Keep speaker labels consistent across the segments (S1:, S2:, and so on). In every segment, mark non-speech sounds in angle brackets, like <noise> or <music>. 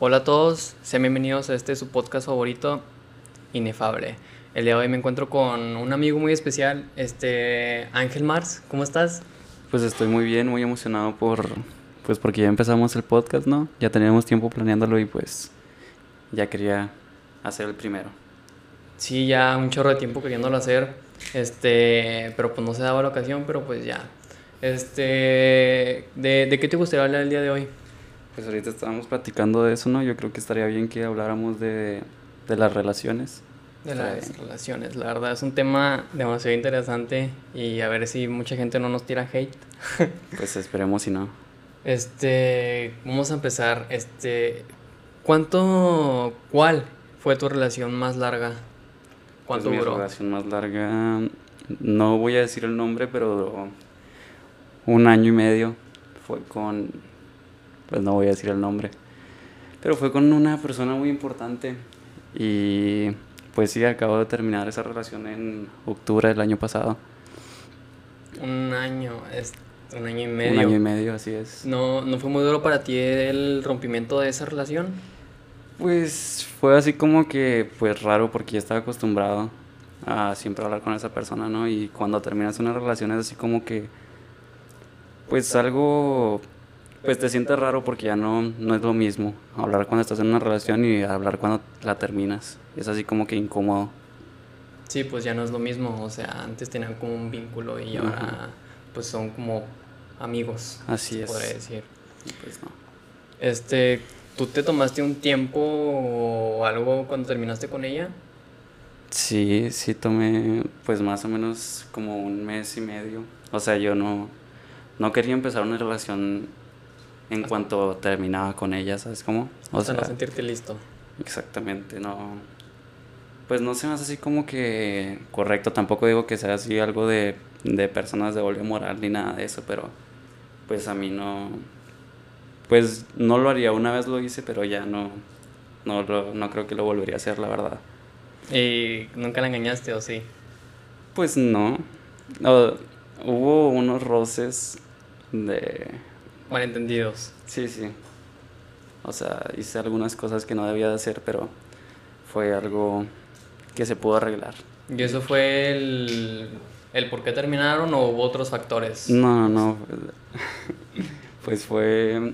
S1: Hola a todos, sean bienvenidos a este su podcast favorito, Inefable. El día de hoy me encuentro con un amigo muy especial, este Ángel Mars. ¿Cómo estás?
S2: Pues estoy muy bien, muy emocionado por pues porque ya empezamos el podcast, ¿no? Ya teníamos tiempo planeándolo y pues ya quería hacer el primero.
S1: Sí, ya un chorro de tiempo queriéndolo hacer. Este, pero pues no se daba la ocasión, pero pues ya. Este, ¿de, de qué te gustaría hablar el día de hoy?
S2: Pues ahorita estábamos platicando de eso, ¿no? Yo creo que estaría bien que habláramos de, de las relaciones.
S1: De las relaciones, la verdad es un tema demasiado interesante y a ver si mucha gente no nos tira hate. <laughs>
S2: pues esperemos si no.
S1: Este, vamos a empezar. Este, ¿cuánto, cuál fue tu relación más larga?
S2: ¿Cuánto pues duró? Mi relación más larga, no voy a decir el nombre, pero duró un año y medio. Fue con, pues no voy a decir el nombre, pero fue con una persona muy importante y pues sí, acabo de terminar esa relación en octubre del año pasado.
S1: Un año, es un año y medio.
S2: Un año y medio, así es.
S1: ¿No, ¿No fue muy duro para ti el rompimiento de esa relación?
S2: Pues fue así como que, pues raro, porque ya estaba acostumbrado a siempre hablar con esa persona, ¿no? Y cuando terminas una relación es así como que, pues algo, pues te sientes raro porque ya no, no es lo mismo hablar cuando estás en una relación y hablar cuando la terminas. Es así como que incómodo.
S1: Sí, pues ya no es lo mismo, o sea, antes tenían como un vínculo y ahora pues son como amigos.
S2: Así es.
S1: Podría decir.
S2: Pues no.
S1: Este, ¿tú te tomaste un tiempo o algo cuando terminaste con ella?
S2: Sí, sí tomé pues más o menos como un mes y medio. O sea, yo no, no quería empezar una relación en cuanto terminaba con ella, ¿sabes cómo?
S1: O, sea, no sentirte listo.
S2: Exactamente, no. Pues no se me hace así como que correcto. Tampoco digo que sea así algo de, de personas de doble moral ni nada de eso, pero pues a mí no, pues no lo haría, una vez lo hice, pero ya no, no, no creo que lo volvería a hacer, la verdad.
S1: ¿Y nunca la engañaste o sí?
S2: Pues no. hubo unos roces de...
S1: Malentendidos.
S2: Sí, sí. O sea, hice algunas cosas que no debía de hacer, pero fue algo que se pudo arreglar.
S1: ¿Y eso fue el, el por qué terminaron o hubo otros factores?
S2: No, no, no. <laughs> Pues fue...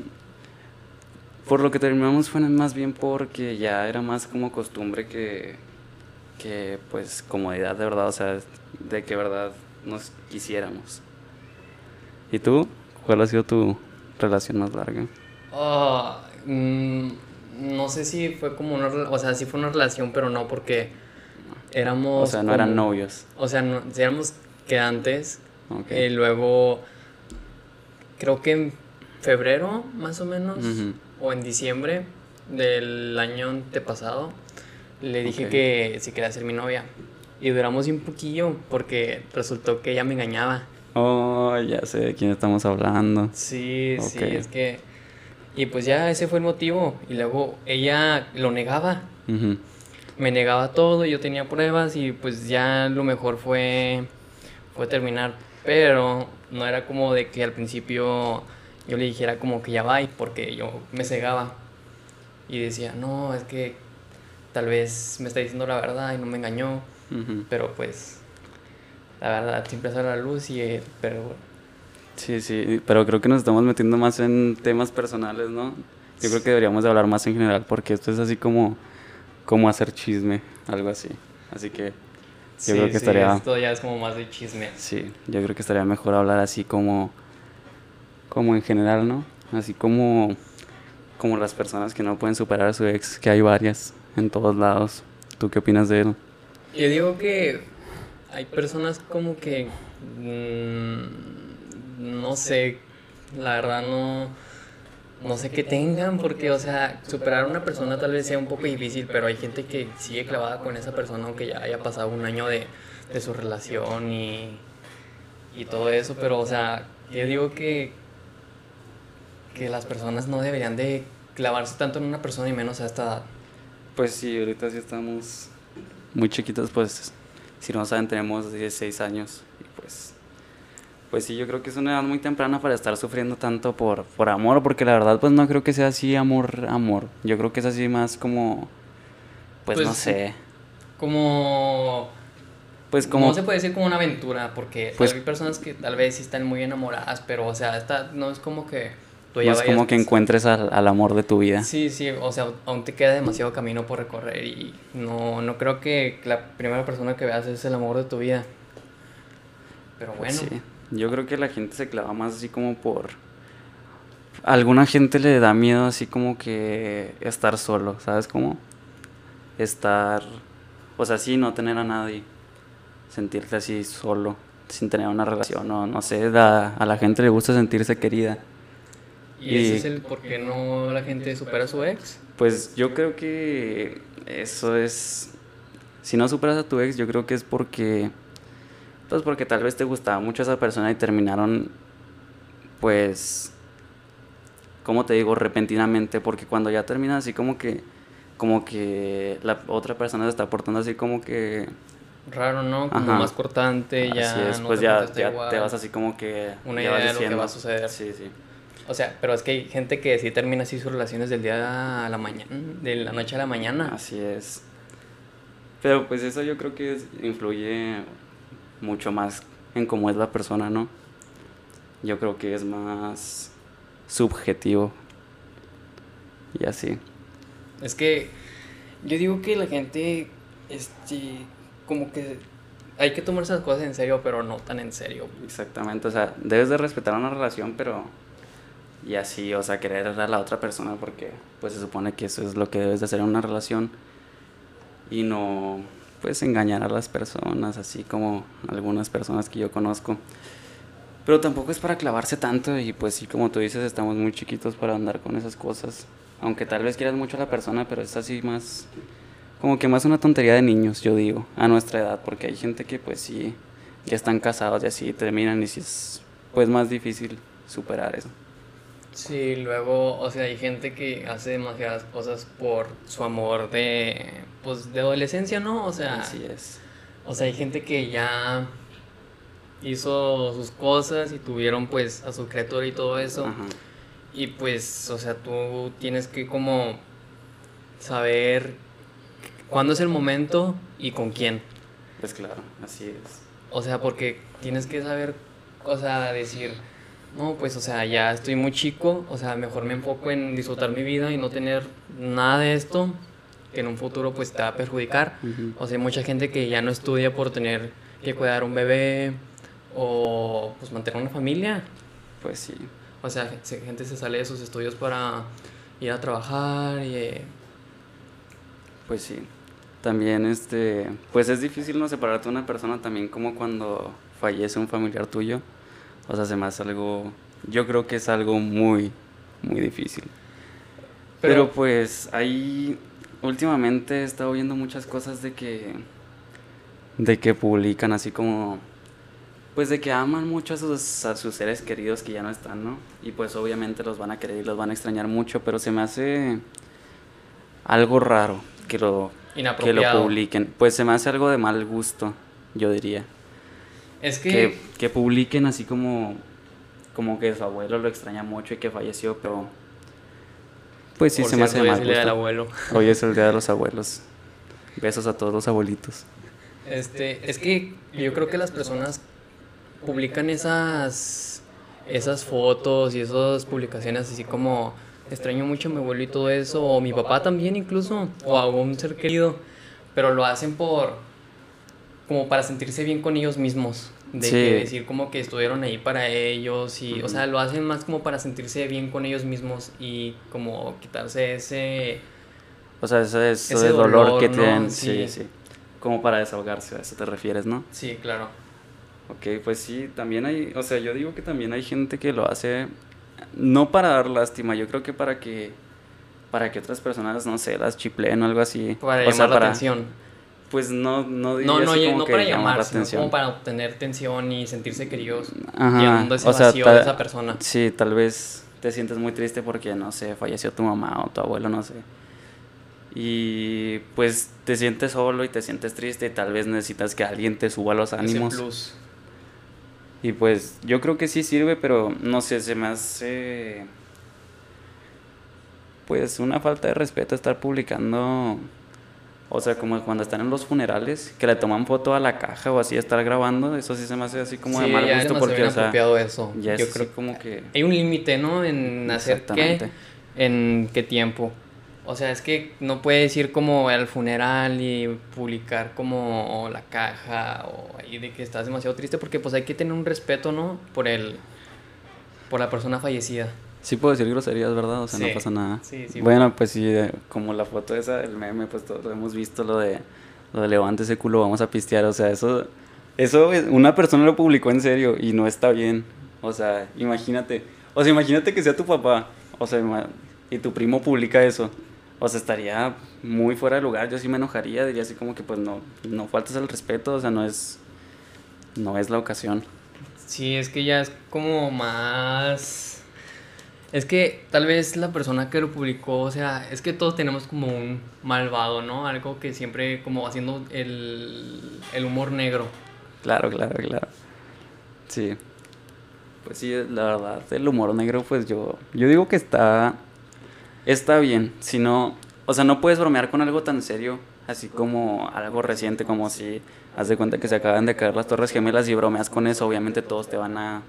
S2: Por lo que terminamos fue más bien porque ya era más como costumbre que, que pues comodidad de verdad, o sea, de que verdad nos quisiéramos. ¿Y tú? ¿Cuál ha sido tu relación más larga?
S1: Ah, mm, no sé si fue como una, o sea, sí fue una relación, pero no porque éramos...
S2: O sea, no eran novios.
S1: O sea, no, éramos quedantes. Okay. Y luego, creo que en febrero, más o menos, o en diciembre del año antepasado, le dije que si quería ser mi novia. Y duramos un poquillo porque resultó que ella me engañaba.
S2: Oh, ya sé de quién estamos hablando.
S1: Sí, sí, es que... Y pues ya ese fue el motivo. Y luego ella lo negaba. Me negaba todo, yo tenía pruebas y pues ya lo mejor fue, fue terminar. Pero no era como de que al principio yo le dijera como que ya va, porque yo me cegaba. Y decía, no, es que tal vez me está diciendo la verdad y no me engañó. Pero pues, la verdad siempre sale a la luz y... Eh, pero
S2: Sí, sí, pero creo que nos estamos metiendo más en temas personales, ¿no? Yo creo que deberíamos de hablar más en general porque esto es así como, como hacer chisme, algo así. Así que yo creo que estaría...
S1: Esto ya es como más de chisme.
S2: Sí, yo creo que estaría mejor hablar así como, como en general, ¿no? Así como, como las personas que no pueden superar a su ex, que hay varias en todos lados. ¿Tú qué opinas de él?
S1: Yo digo que hay personas como que... Mmm, no sé, la verdad no, no sé qué tengan, porque, o sea, superar a una persona tal vez sea un poco difícil, pero hay gente que sigue clavada con esa persona aunque ya haya pasado un año de, de su relación y, y todo eso, pero, o sea, yo digo que, que las personas no deberían de clavarse tanto en una persona y menos a esta edad.
S2: Pues sí, ahorita sí estamos muy chiquitos, pues si no saben tenemos 16 años y pues Pues sí, yo creo que es una edad muy temprana para estar sufriendo tanto por, por amor, porque la verdad pues no creo que sea así amor, amor. Yo creo que es así más como, pues, no pues, sé.
S1: Como... Pues como... No se puede decir como una aventura, porque pues, hay personas que tal vez sí están muy enamoradas, pero o sea, esta no es como que...
S2: no es como que encuentres al, al, amor de tu vida.
S1: Sí, sí, o sea, aún te queda demasiado camino por recorrer y no, no creo que la primera persona que veas es el amor de tu vida. Pero bueno. sí.
S2: Yo creo que la gente se clava más así como por... alguna gente le da miedo así como que estar solo, ¿sabes cómo? Estar... O sea, sí, no tener a nadie. Sentirte así solo, sin tener una relación, o no sé, a la gente le gusta sentirse querida.
S1: ¿Y, ese es el por qué no la gente supera a su ex?
S2: Pues yo creo que eso es... Si no superas a tu ex, yo creo que es porque pues porque tal vez te gustaba mucho esa persona y terminaron, pues, ¿cómo te digo? Repentinamente, porque cuando ya termina así como que, como que la otra persona se está portando así como que...
S1: Raro, ¿no? Como más cortante, ya...
S2: Así es, pues ya, ya te vas así como que...
S1: Una idea de lo que va a suceder.
S2: Sí, sí.
S1: O sea, pero es que hay gente que sí termina así sus relaciones del día a la mañana, de la noche a la mañana.
S2: Así es. Pero pues eso yo creo que influye mucho más en cómo es la persona, ¿no? Yo creo que es más subjetivo y así.
S1: Es que yo digo que la gente, este, como que hay que tomar esas cosas en serio, pero no tan en serio.
S2: Exactamente, o sea, debes de respetar una relación, pero y así, o sea, querer a la otra persona porque pues se supone que eso es lo que debes de hacer en una relación y no pues engañar a las personas, así como algunas personas que yo conozco. Pero tampoco es para clavarse tanto y pues sí, como tú dices, estamos muy chiquitos para andar con esas cosas. Aunque tal vez quieras mucho a la persona, pero es así más, como que más una tontería de niños, yo digo, a nuestra edad, porque hay gente que pues sí, ya están casados y así terminan y sí es pues más difícil superar eso.
S1: Sí, luego, o sea, hay gente que hace demasiadas cosas por su amor de, pues, de adolescencia, ¿no? O sea,
S2: así es.
S1: O sea, hay gente que ya hizo sus cosas y tuvieron, pues, a su criatura y todo eso. Y pues, o sea, tú tienes que como saber cuándo es el momento y con quién.
S2: Pues claro, así es.
S1: O sea, porque tienes que saber, o sea, decir no, pues, o sea, ya estoy muy chico, o sea, mejor me enfoco en disfrutar mi vida y no tener nada de esto que en un futuro pues te va a perjudicar. O sea, hay mucha gente que ya no estudia por tener que cuidar un bebé o pues mantener una familia.
S2: Pues sí.
S1: O sea, gente se sale de sus estudios para ir a trabajar y... Eh,
S2: pues sí. También, este, pues es difícil no separarte de una persona también como cuando fallece un familiar tuyo o sea, se me hace algo, yo creo que es algo muy, muy difícil. Pero, pues ahí últimamente he estado viendo muchas cosas de que, de que publican así como, pues de que aman mucho a sus, a sus seres queridos que ya no están, ¿no? Y pues obviamente los van a querer y los van a extrañar mucho, pero se me hace algo raro que lo, que lo publiquen. Pues se me hace algo de mal gusto, yo diría.
S1: Es que...
S2: que... publiquen así como, como que su abuelo lo extraña mucho y que falleció, pero... Pues sí, se me hace
S1: mal. Hoy es el día del abuelo.
S2: Hoy es el día de <laughs> los abuelos. Besos a todos los abuelitos.
S1: Este, es que yo creo que las personas publican esas, esas fotos y esas publicaciones así como extraño mucho a mi abuelo y todo eso, o mi papá también incluso, o a un ser querido, pero lo hacen por como para sentirse bien con ellos mismos. De que decir como que estuvieron ahí para ellos y, o sea, lo hacen más como para sentirse bien con ellos mismos y como quitarse ese...
S2: O sea, ese, ese, dolor, que tienen, sí. sí, Como para desahogarse, a eso te refieres, ¿no?
S1: Sí, claro.
S2: Ok, pues sí, también hay, o sea, yo digo que también hay gente que lo hace no para dar lástima, yo creo que para que para que otras personas, no sé, las chipleen o algo así.
S1: Para llamar la atención
S2: pues no no
S1: no, no, como no para llamar, sino como para obtener atención y sentirse queridos llenando ese vacío de esa persona.
S2: Sí, tal vez te sientes muy triste porque no sé, falleció tu mamá o tu abuelo, no sé. Y pues te sientes solo y te sientes triste y tal vez necesitas que alguien te suba los ánimos. Y pues yo creo que sí sirve, pero no sé, se me hace pues una falta de respeto estar publicando, o sea, como cuando están en los funerales, que le toman foto a la caja o así, estar grabando, eso sí se me hace así como de mal gusto porque, o sea,
S1: eso. Ya Yo creo como que... Hay un límite, ¿no? En hacer qué, en qué tiempo. O sea, es que no puedes ir como al funeral y publicar como la caja o ahí de que estás demasiado triste porque pues hay que tener un respeto, ¿no? Por el por la persona fallecida.
S2: Sí puedo decir groserías, ¿verdad? O sea, no pasa nada. Sí, sí. Bueno, pues sí, eh, como la foto esa, el meme, pues todos hemos visto lo de, lo de levante ese culo, vamos a pistear. O sea, eso, eso una persona lo publicó en serio y no está bien. O sea, imagínate. O sea, imagínate que sea tu papá. O sea, y tu primo publica eso. O sea, estaría muy fuera de lugar. Yo sí me enojaría, diría así como que pues no, no faltas el respeto, o sea, no es, no es la ocasión.
S1: Sí, es que ya es como más es que tal vez la persona que lo publicó, o sea, es que todos tenemos como un malvado, ¿no? Algo que siempre como haciendo el, el humor negro.
S2: Claro, claro, claro. Sí. Pues sí, la verdad, el humor negro, pues yo, yo digo que está, está bien. Si no, o sea, no puedes bromear con algo tan serio, así como algo reciente, como si haz de cuenta que se acaban de caer las Torres Gemelas y bromeas con eso, obviamente todos te van a,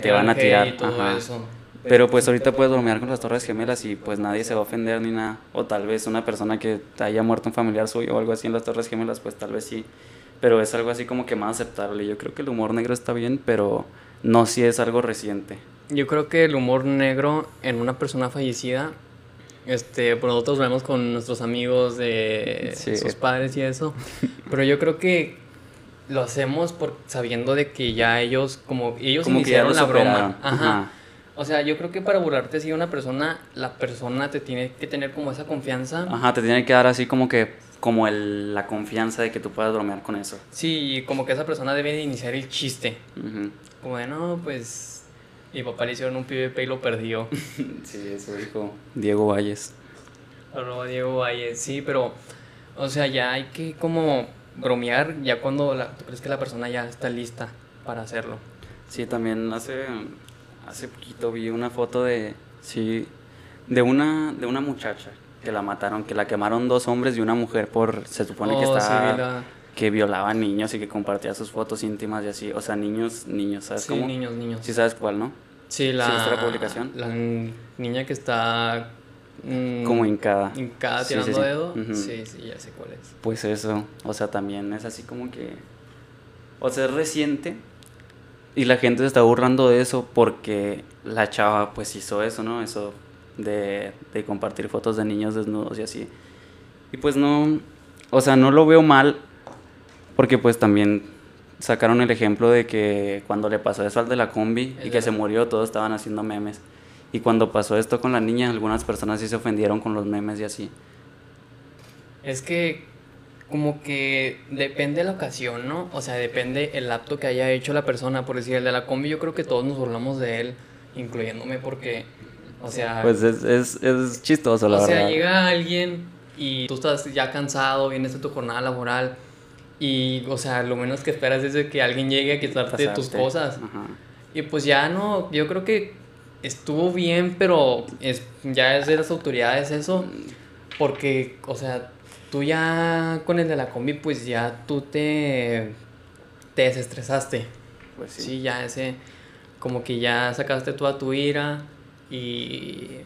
S2: te van a tirar. Y todo eso. Pero pues ahorita puedes bromear con las Torres Gemelas y pues nadie se va a ofender ni nada. O tal vez una persona que haya muerto un familiar suyo o algo así en las Torres Gemelas, pues tal vez sí. Pero es algo así como que más aceptable. Yo creo que el humor negro está bien, pero no si es algo reciente.
S1: Yo creo que el humor negro en una persona fallecida, este, pues nosotros vemos con nuestros amigos de sus padres y eso. <laughs> pero yo creo que lo hacemos por sabiendo de que ya ellos, como ellos como iniciaron la broma. Ajá. O sea, yo creo que para burlarte así de una persona, la persona te tiene que tener como esa confianza.
S2: Ajá, te tiene que dar así como que, como el, la confianza de que tú puedas bromear con eso.
S1: Sí, como que esa persona debe de iniciar el chiste. Como de, no, pues, mi papá le hicieron un PvP y lo perdió. <laughs>
S2: sí, eso dijo Diego Valles.
S1: Arroba Diego Valles, sí, pero, o sea, ya hay que como bromear ya cuando la, tú crees que la persona ya está lista para hacerlo.
S2: Sí, también hace hace poquito vi una foto de, sí, de una, de una muchacha que la mataron, que la quemaron dos hombres y una mujer por, se supone que oh, estaba, que violaba niños y que compartía sus fotos íntimas y así, o sea, niños, niños, ¿sabes
S1: sí, niños, niños.
S2: Sí sabes cuál, ¿no?
S1: Sí, la, publicación? La niña que está...
S2: Mm, Como hincada.
S1: Hincada tirando dedo. Sí, sí, ya sé cuál es.
S2: Pues eso, o sea, también es así como que... O sea, es reciente, y la gente se está burlando de eso porque la chava pues hizo eso, ¿no? Eso de, de compartir fotos de niños desnudos y así. Y pues no, o sea, no lo veo mal porque pues también sacaron el ejemplo de que cuando le pasó eso al de la combi y que se murió, todos estaban haciendo memes. Y cuando pasó esto con la niña, algunas personas sí se ofendieron con los memes y así.
S1: Es que como que depende la ocasión, ¿no? O sea, depende el acto que haya hecho la persona. Por decir, el de la combi, yo creo que todos nos burlamos de él, incluyéndome, porque, o sea.
S2: Pues es, es, es chistoso, la verdad.
S1: O sea, llega alguien y tú estás ya cansado, vienes de tu jornada laboral. Y, o sea, lo menos que esperas es que alguien llegue a quitarte tus cosas. Y pues ya no, yo creo que estuvo bien, pero es, ya es de las autoridades eso. Porque, o sea, tú ya con el de la combi, pues ya tú te, te desestresaste. Pues sí. ya ese, como que ya sacaste toda tu ira y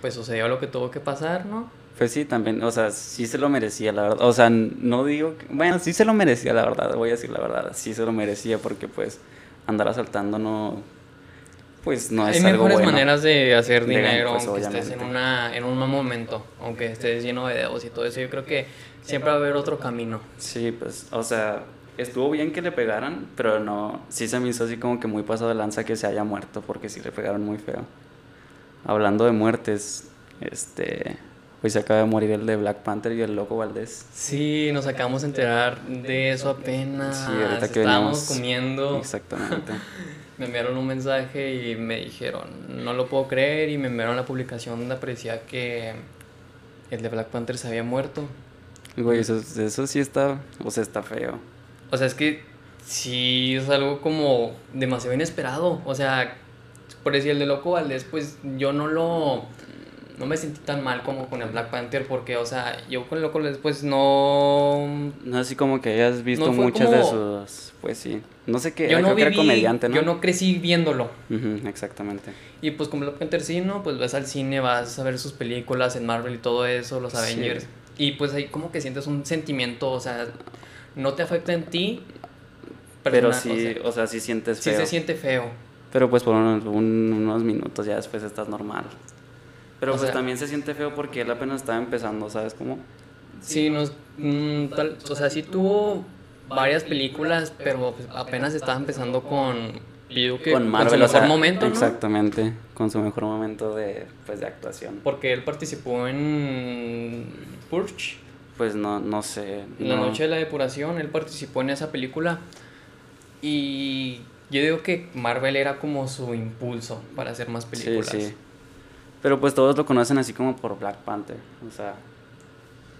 S1: pues sucedió lo que tuvo que pasar, ¿no?
S2: Pues sí, también, o sea, sí se lo merecía, la verdad. O sea, no digo, bueno, sí se lo merecía, la verdad, voy a decir la verdad, sí se lo merecía porque pues andar asaltando no, pues no es
S1: Hay
S2: mejores
S1: maneras de hacer dinero pues, aunque estés en, una, en un mal momento, aunque estés lleno de dedos y todo eso. Yo creo que siempre va a haber otro camino.
S2: Sí, pues, o sea, estuvo bien que le pegaran, pero no, sí se me hizo así como que muy pasado de lanza que se haya muerto, porque sí le pegaron muy feo. Hablando de muertes, este, pues se acaba de morir el de Black Panther y el Loco Valdés.
S1: Sí, nos acabamos de enterar de eso apenas. Sí, ahorita que Estábamos comiendo.
S2: Exactamente. <laughs>
S1: me enviaron un mensaje y me dijeron, no lo puedo creer, y me enviaron la publicación donde aparecía que el de Black Panther se había muerto.
S2: Güey, eso, eso sí está, o sea, está feo.
S1: O sea, es que Sí, es algo como demasiado inesperado. O sea, por decir el de Loco Valdés, pues yo no lo. No me sentí tan mal como con el Black Panther, porque, o sea, yo con el Loco Valdés, pues no.
S2: No así como que hayas visto muchas de sus. Pues sí. No sé qué. Yo no creo
S1: comediante, ¿no? Yo no crecí viéndolo.
S2: exactamente.
S1: Y pues como Black Panther sí, ¿no? Pues vas al cine, vas a ver sus películas en Marvel y todo eso, los Avengers. Y pues ahí como que sientes un sentimiento, o sea, no te afecta en ti.
S2: Pero sí, o sea, sí sientes
S1: feo. Sí se siente feo.
S2: Pero pues por unos, minutos ya después estás normal. Pero pues también se siente feo porque él apenas estaba empezando, ¿sabes cómo?
S1: Sí, nos, mm, o sea, sí tuvo varias películas, pero pues apenas estaba empezando con con, Marvel,
S2: con su mejor momento, ¿no? Exactamente, con su mejor momento de, pues, de actuación.
S1: Porque él participó en Purge.
S2: Pues no, no sé.
S1: La noche de la depuración, él participó en esa película. Y yo digo que Marvel era como su impulso para hacer más películas. Sí, sí.
S2: Pero pues todos lo conocen así como por Black Panther. O sea,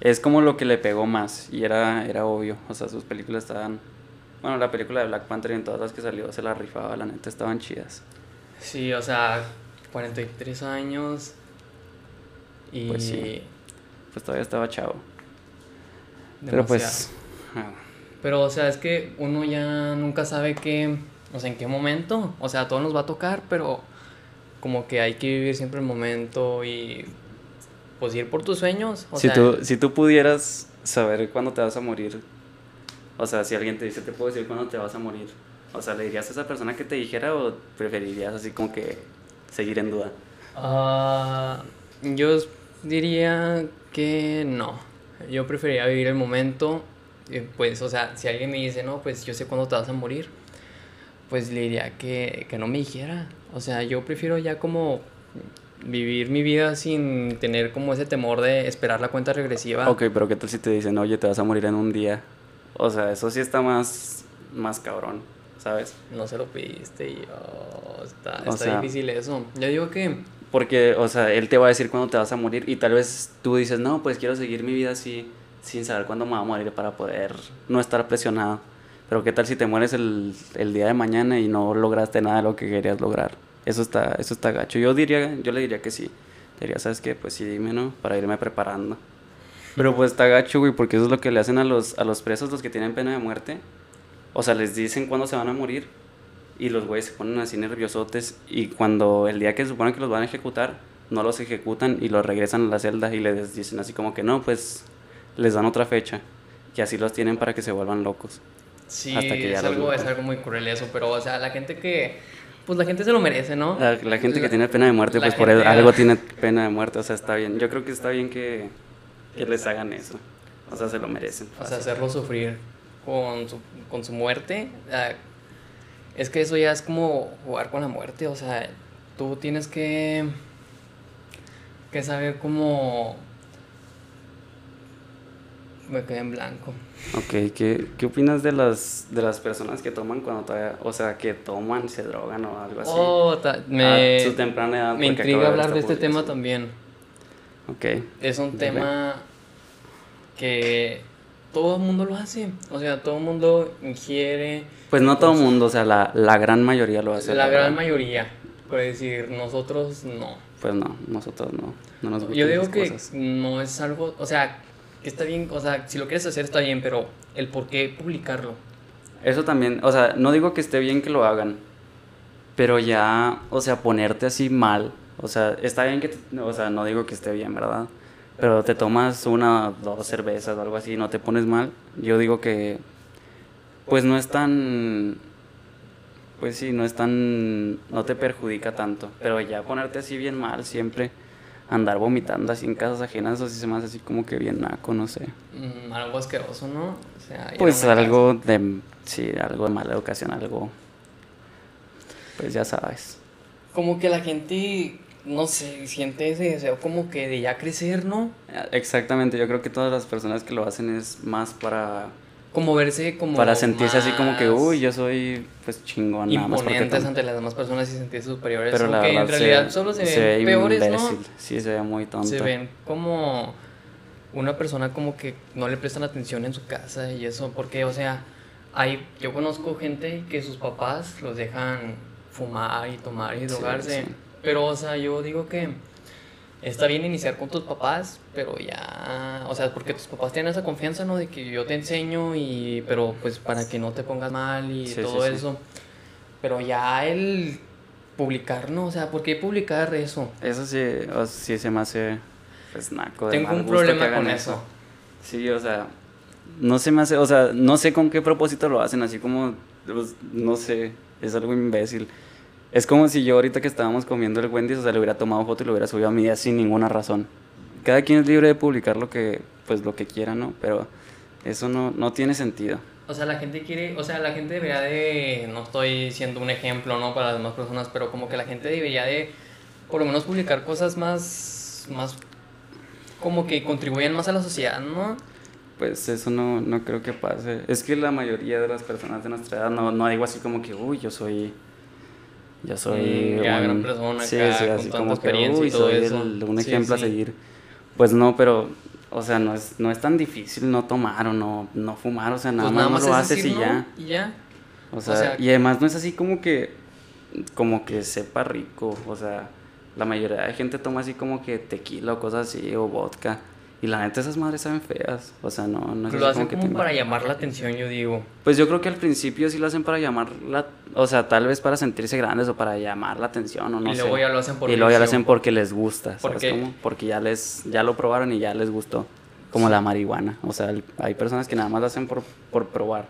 S2: es como lo que le pegó más. Y era, era obvio. O sea, sus películas estaban bueno, la película de Black Panther y en todas las que salió se la rifaba, la neta, estaban chidas.
S1: Sí, o sea, 43 años. Y.
S2: Pues sí. Pues todavía estaba chavo. Pero pues.
S1: Ah. Pero, o sea, es que uno ya nunca sabe qué. O sea, en qué momento. O sea, todo nos va a tocar, pero. Como que hay que vivir siempre el momento y. Pues ir por tus sueños.
S2: si, tú, si tú pudieras saber cuándo te vas a morir, o sea, si alguien te dice, te puedo decir cuándo te vas a morir. O sea, ¿le dirías a esa persona que te dijera o preferirías así como que seguir en duda?
S1: Ah, yo diría que no. Yo preferiría vivir el momento. Pues, o sea, si alguien me dice, no, pues yo sé cuándo te vas a morir, pues le diría que, que no me dijera. O sea, yo prefiero ya como vivir mi vida sin tener como ese temor de esperar la cuenta regresiva.
S2: Ok, pero ¿qué tal si te dicen, oye, te vas a morir en un día? O sea, eso sí está más, más cabrón, ¿sabes?
S1: No se lo pediste y oh, está, está difícil eso. Yo digo que...
S2: Porque, o sea, él te va a decir cuándo te vas a morir y tal vez tú dices, no, pues quiero seguir mi vida así, sin saber cuándo me va a morir para poder no estar presionado. Pero qué tal si te mueres el, el día de mañana y no lograste nada de lo que querías lograr. Eso está, eso está gacho. Yo diría, yo le diría que sí. Diría, ¿sabes qué? Pues sí, dime, ¿no? Para irme preparando. Pero pues está gacho, güey, porque eso es lo que le hacen a los, a los presos, los que tienen pena de muerte. O sea, les dicen cuándo se van a morir y los güeyes se ponen así nerviosotes y cuando el día que se supone que los van a ejecutar, no los ejecutan y los regresan a la celda y les dicen así como que no, pues les dan otra fecha. Y así los tienen para que se vuelvan locos.
S1: Sí, es, algo, es algo muy cruel eso, pero o sea, la gente que... Pues la gente se lo merece, ¿no?
S2: La, gente que tiene pena de muerte, pues por algo tiene pena de muerte, o sea, está bien. Yo creo que está bien que que les hagan eso. O sea, se lo merecen.
S1: O sea, hacerlo sufrir con su, con su muerte. Ah, es que eso ya es como jugar con la muerte. O sea, tú tienes que, que saber cómo... Me quedé en blanco.
S2: Ok, ¿qué, qué opinas de las, de las personas que toman cuando todavía, o sea, que toman, se drogan o algo así?
S1: Oh, me, su temprana edad. Me intriga hablar de este tema también. Es un tema que todo el mundo lo hace. O sea, todo el mundo ingiere.
S2: Pues no todo el mundo, o sea, la, la, gran mayoría lo hace.
S1: La, gran mayoría. Por decir, nosotros no.
S2: Pues no, nosotros no. no nos
S1: Yo digo que no es algo, o sea, que está bien, o sea, si lo quieres hacer está bien, pero el por qué publicarlo.
S2: Eso también, o sea, no digo que esté bien que lo hagan, pero ya, o sea, ponerte así mal o sea, está bien que, o sea, no digo que esté bien, ¿verdad? Pero te tomas una, dos cervezas o algo así no te pones mal. Yo digo que, pues no es tan, pues sí, no es tan, no te perjudica tanto. Pero ya ponerte así bien mal siempre, andar vomitando así en casas ajenas, eso sí se me hace así como que bien naco, no sé.
S1: Mm, algo asqueroso, ¿no? O
S2: sea, pues algo de, sí, algo de mala educación, algo, pues ya sabes
S1: como que la gente, no sé, siente ese deseo como que de ya crecer, ¿no?
S2: Exactamente, yo creo que todas las personas que lo hacen es más para...
S1: Como verse como...
S2: Para sentirse así como que, uy, yo soy pues chingón.
S1: Imponentes ante las demás personas y sentirse superiores. Pero la en realidad solo se, ven peores, ¿no?
S2: Sí, se ve muy tonto.
S1: Se ven como una persona como que no le prestan atención en su casa y eso, porque, o sea, hay, yo conozco gente que sus papás los dejan fumar y tomar y drogarse. Pero, o sea, yo digo que está bien iniciar con tus papás, pero ya, o sea, porque tus papás tienen esa confianza, ¿no? De que yo te enseño y, pero pues para que no te pongas mal y todo eso. Pero ya el publicar, ¿no? O sea, ¿por qué publicar eso?
S2: Eso sí, sí se me hace, pues, naco.
S1: Tengo un problema con eso.
S2: Sí, o sea, no se me hace, o sea, no sé con qué propósito lo hacen, así como, pues, no sé, es algo imbécil. Es como si yo ahorita que estábamos comiendo el Wendy's, o sea, le hubiera tomado foto y lo hubiera subido a mi día sin ninguna razón. Cada quien es libre de publicar lo que, pues, lo que quiera, ¿no? Pero eso no, no tiene sentido.
S1: O sea, la gente quiere, o sea, la gente debería de, no estoy siendo un ejemplo, ¿no? Para las demás personas, pero como que la gente debería de, por lo menos, publicar cosas más, más, como que contribuyen más a la sociedad, ¿no?
S2: Pues eso no, no creo que pase. Es que la mayoría de las personas de nuestra edad no, no digo así como que, uy, yo soy ya soy
S1: una mm, gran persona sí, sí, así como que uy, soy
S2: un ejemplo a seguir. Pues no, pero o sea, no es, no es tan difícil no tomar o no, no fumar, o sea, nada, pues más, lo haces y ya.
S1: Y ya.
S2: O sea, y además no es así como que como que sepa rico, o sea, la mayoría de gente toma así como que tequila o cosas así o vodka. Y la neta, esas madres saben feas. O sea, no, no
S1: es Lo hacen como, para llamar la atención, yo digo.
S2: Pues yo creo que al principio sí lo hacen para llamar la... O sea, tal vez para sentirse grandes o para llamar la atención o no
S1: y luego ya lo hacen
S2: por Y luego ya lo hacen porque les gusta, ¿sabes cómo? Porque ya les... Ya lo probaron y ya les gustó. Como la marihuana. O sea, hay personas que nada más lo hacen por, por probar.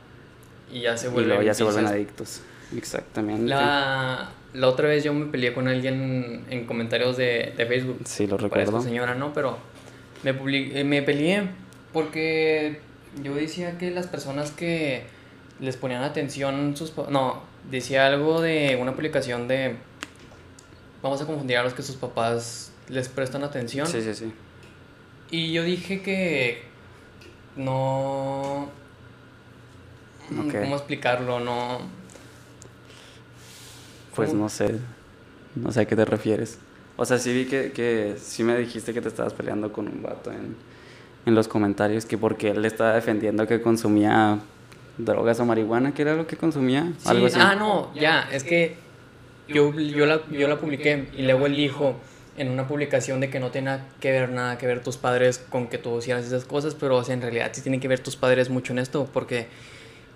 S1: Y ya se vuelven...
S2: Y luego ya se vuelven adictos. Exactamente.
S1: La, la otra vez yo me peleé con alguien en comentarios de, de Facebook.
S2: Sí, lo recuerdo.
S1: señora, ¿no? Pero me, eh, me peleé porque yo decía que las personas que les ponían atención sus no decía algo de una publicación de vamos a confundir a los que sus papás les prestan atención
S2: sí sí sí.
S1: Y yo dije que no cómo explicarlo no.
S2: Pues no sé no sé a qué te refieres o sea, sí vi que, que sí me dijiste que te estabas peleando con un vato en, en los comentarios, que porque él le estaba defendiendo que consumía drogas o marihuana, que era lo que consumía.
S1: Sí, Ah, no, ya, es que yo, yo, la, yo la publiqué y luego él dijo en una publicación de que no tenía que ver nada que ver tus padres con que tú hicieras esas cosas, pero o sea, en realidad sí tienen que ver tus padres mucho en esto, porque,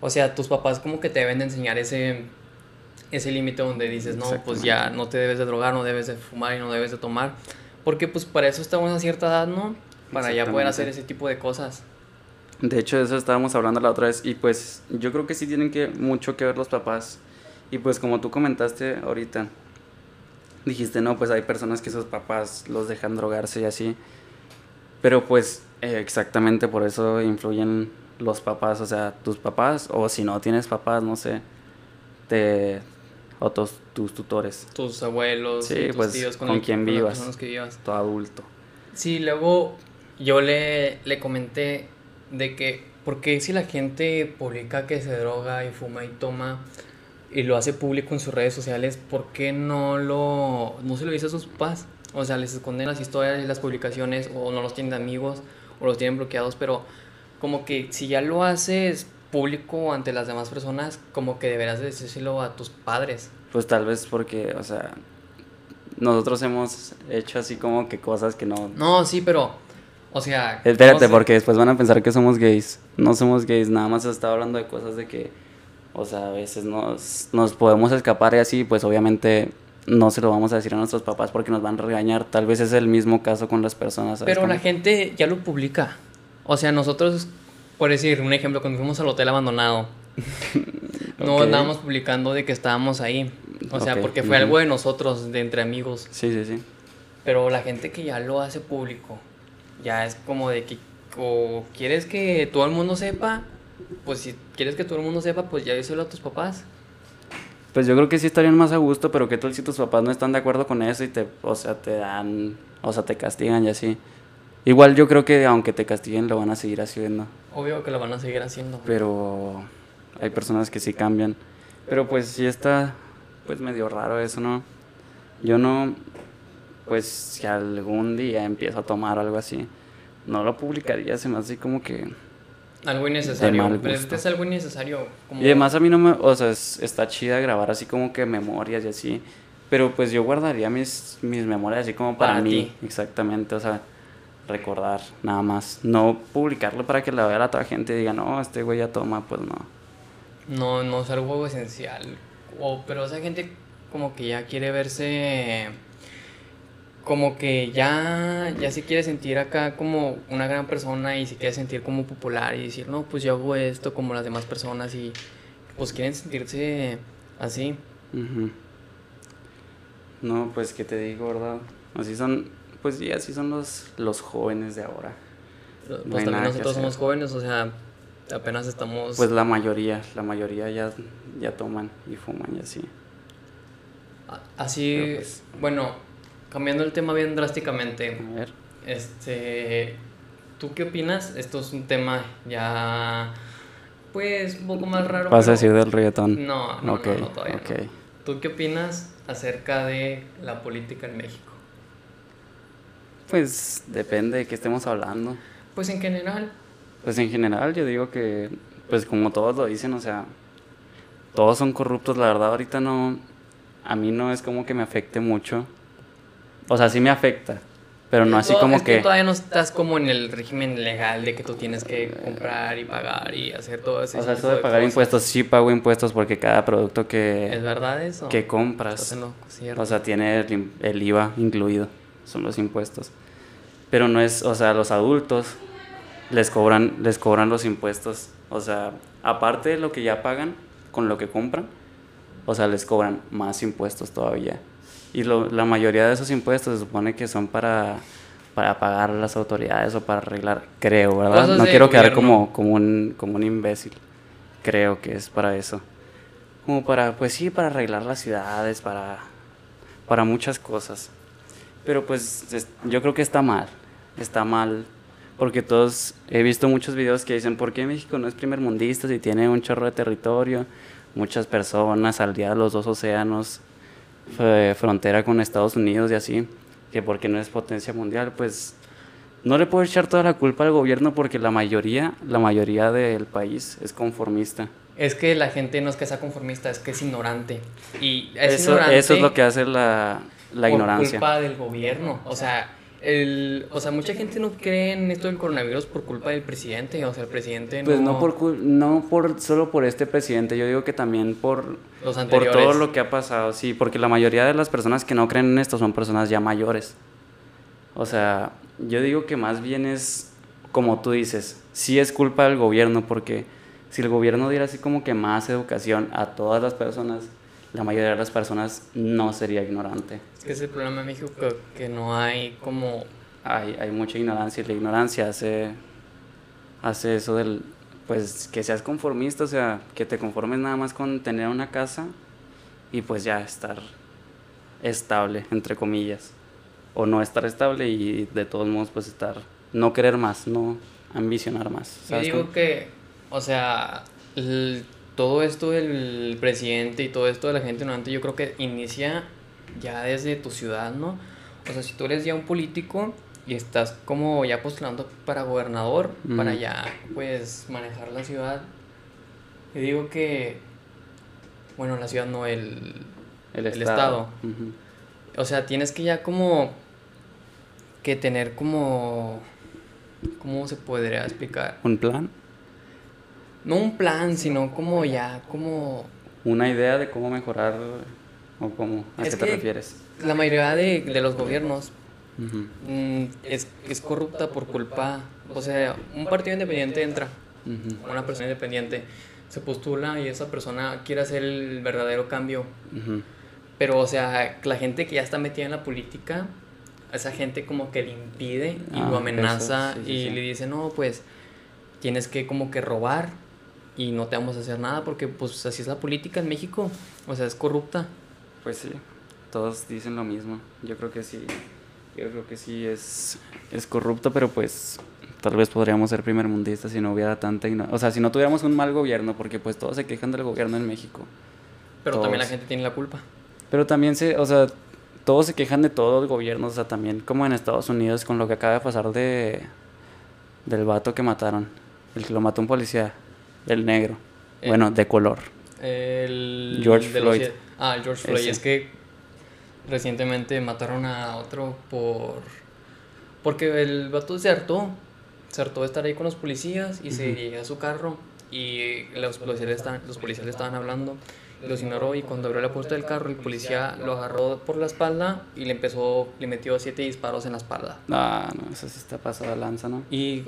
S1: o sea, tus papás como que te deben de enseñar ese ese límite donde dices, no, pues ya no te debes de drogar, no debes de fumar y no debes de tomar. Porque pues para eso estamos a cierta edad, ¿no? Para ya poder hacer ese tipo de cosas.
S2: De hecho, de eso estábamos hablando la otra vez y pues yo creo que sí tienen que mucho que ver los papás. Y pues como tú comentaste ahorita, dijiste, no, pues hay personas que sus papás los dejan drogarse y así. Pero pues eh, exactamente por eso influyen los papás, o sea, tus papás, o si no tienes papás, no sé, te, o tus, tus tutores.
S1: Tus abuelos,
S2: tus pues, tíos, con, quien vivas,
S1: que vivas.
S2: Tu adulto.
S1: Sí, luego yo le, le comenté de que, porque si la gente publica que se droga y fuma y toma y lo hace público en sus redes sociales, ¿por qué no, lo, no se lo dice a sus papás? O sea, les esconden las historias y las publicaciones o no los tienen de amigos o los tienen bloqueados, pero como que si ya lo haces público ante las demás personas, como que deberás decírselo a tus padres.
S2: Pues tal vez porque, o sea, nosotros hemos hecho así como que cosas que no...
S1: No, sí, pero, o sea...
S2: Espérate, porque después van a pensar que somos gays. No somos gays, nada más estaba hablando de cosas de que, o sea, a veces nos, nos podemos escapar y así, pues obviamente no se lo vamos a decir a nuestros papás porque nos van a regañar. Tal vez es el mismo caso con las personas.
S1: Pero la gente ya lo publica. O sea, nosotros por decir, un ejemplo, cuando fuimos al hotel abandonado, <laughs> no andábamos publicando de que estábamos ahí. O sea, porque fue algo de nosotros, de entre amigos.
S2: Sí, sí, sí.
S1: Pero la gente que ya lo hace público, ya es como de que, o quieres que todo el mundo sepa, pues si quieres que todo el mundo sepa, pues ya díselo a tus papás.
S2: Pues yo creo que sí estarían más a gusto, pero que tú si tus papás no están de acuerdo con eso y te, o sea, te dan, o sea, te castigan y así. Igual yo creo que aunque te castiguen lo van a seguir haciendo.
S1: Obvio que lo van a seguir haciendo.
S2: Pero hay personas que sí cambian. Pero pues sí está pues medio raro eso, ¿no? Yo no, pues si algún día empiezo a tomar algo así, no lo publicaría, se me hace como que...
S1: Algo innecesario. Pero es que es algo innecesario.
S2: Y además a mí no me... O sea, está chida grabar así como que memorias y así. Pero pues yo guardaría mis, mis memorias así como para, mí. Exactamente, o sea, recordar nada más. No publicarlo para que la vea la otra gente y diga, no, este güey ya toma, pues no.
S1: No, no es algo esencial. O, pero esa gente como que ya quiere verse como que ya, ya se quiere sentir acá como una gran persona y se quiere sentir como popular y decir, no, pues yo hago esto como las demás personas y pues quieren sentirse así.
S2: No, pues qué te digo, ¿verdad? Así son, pues sí, así son los, los jóvenes de ahora.
S1: Pues también nosotros somos jóvenes, o sea, apenas estamos...
S2: Pues la mayoría, la mayoría ya, ya toman y fuman y así.
S1: Así, pues, bueno, cambiando el tema bien drásticamente. A ver. Este, ¿tú qué opinas? Esto es un tema ya, pues, un poco más raro.
S2: ¿Vas a decir del reggaetón?
S1: No, no, no, todavía ¿Tú qué opinas acerca de la política en México?
S2: Pues depende de qué estemos hablando.
S1: Pues en general.
S2: Pues en general yo digo que, pues como todos lo dicen, o sea, todos son corruptos, la verdad ahorita no, a mí no es como que me afecte mucho o sea, sí me afecta. Pero no así como que...
S1: Todavía no estás como en el régimen legal de que tú tienes que comprar y pagar y hacer todo eso.
S2: O sea, eso de pagar impuestos, sí pago impuestos porque cada producto que...
S1: ¿Es verdad eso?
S2: Que compras. O sea, tiene el, IVA incluido, son los impuestos. Pero no es, o sea, los adultos les cobran, les cobran los impuestos. O sea, aparte de lo que ya pagan con lo que compran, o sea, les cobran más impuestos todavía. Y lo, la mayoría de esos impuestos se supone que son para, para pagar a las autoridades o para arreglar, creo, ¿verdad? no quiero quedar como, como, un, como un imbécil. Creo que es para eso. Como para, pues sí, para arreglar las ciudades, para, para muchas cosas. Pero pues yo creo que está mal. Está mal porque todos, he visto muchos videos que dicen, ¿por qué México no es primer mundista si tiene un chorro de territorio? Muchas personas al día de los dos océanos, frontera con Estados Unidos y así, que porque no es potencia mundial, pues no le puedo echar toda la culpa al gobierno porque la mayoría, la mayoría del país es conformista.
S1: Es que la gente no es que sea conformista, es que es ignorante. Y
S2: eso, eso es lo que hace la, la ignorancia.
S1: culpa del gobierno. O sea, el, o sea, mucha gente no cree en esto del coronavirus por culpa del presidente, o sea, el presidente
S2: no... Pues no, por, no por, solo por este presidente, yo digo que también por, por todo lo que ha pasado, sí, porque la mayoría de las personas que no creen en esto son personas ya mayores. O sea, yo digo que más bien es, como tú dices, sí es culpa del gobierno, porque si el gobierno diera así como que más educación a todas las personas, la mayoría de las personas no sería ignorante.
S1: Que es el problema en México que, no hay como...
S2: Hay, hay mucha ignorancia y la ignorancia hace, hace eso del, pues que seas conformista, o sea, que te conformes nada más con tener una casa y pues ya estar estable, entre comillas. O no estar estable y de todos modos pues estar, no querer más, no ambicionar más.
S1: Yo digo que, o sea, el todo esto del presidente y todo esto de la gente ignorante, yo creo que inicia ya desde tu ciudad, ¿no? O sea, si tú eres ya un político y estás como ya postulando para gobernador, para ya, pues, manejar la ciudad, yo digo que, bueno, la ciudad no, el, el, estado. O sea, tienes que ya como que tener como, ¿cómo se podría explicar?
S2: ¿Un plan?
S1: no un plan, sino como ya, como...
S2: Una idea de cómo mejorar o cómo, ¿a qué te refieres?
S1: La mayoría de, de los gobiernos mm, es, es, corrupta por culpa, o sea, un partido independiente entra, una persona independiente se postula y esa persona quiere hacer el verdadero cambio. Pero, o sea, la gente que ya está metida en la política, esa gente como que le impide y lo ah, amenaza y le dice, no, pues tienes que como que robar y no te vamos a hacer nada porque pues así es la política en México, o sea, es corrupta.
S2: Pues sí, todos dicen lo mismo. Yo creo que sí, yo creo que sí es, es corrupto, pero pues tal vez podríamos ser primer mundistas si no hubiera tanta o sea, si no tuviéramos un mal gobierno, porque pues todos se quejan del gobierno en México.
S1: Pero también la gente tiene la culpa.
S2: Pero también se, o sea, todos se quejan de todos los gobiernos, o sea, también como en Estados Unidos con lo que acaba de pasar de del vato que mataron El que lo mató un policía. El negro. Bueno, de color.
S1: El. George Floyd. Ah, George Floyd. Es que recientemente mataron a otro por. Porque el vato se hartó. Se hartó de estar ahí con los policías y se dirigía a su carro. Y los policías, estaban, los policías le estaban hablando los ignoró y cuando abrió la puerta del carro el policía lo agarró por la espalda y le empezó, le metió siete disparos en la espalda.
S2: Ah, no, eso sí está pasado de lanza, ¿no?
S1: Y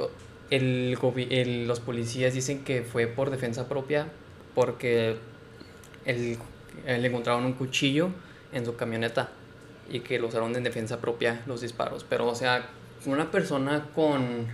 S1: el, el, los policías dicen que fue por defensa propia porque el, le encontraron un cuchillo en su camioneta y que lo usaron en defensa propia los disparos. Pero, o sea, una persona con,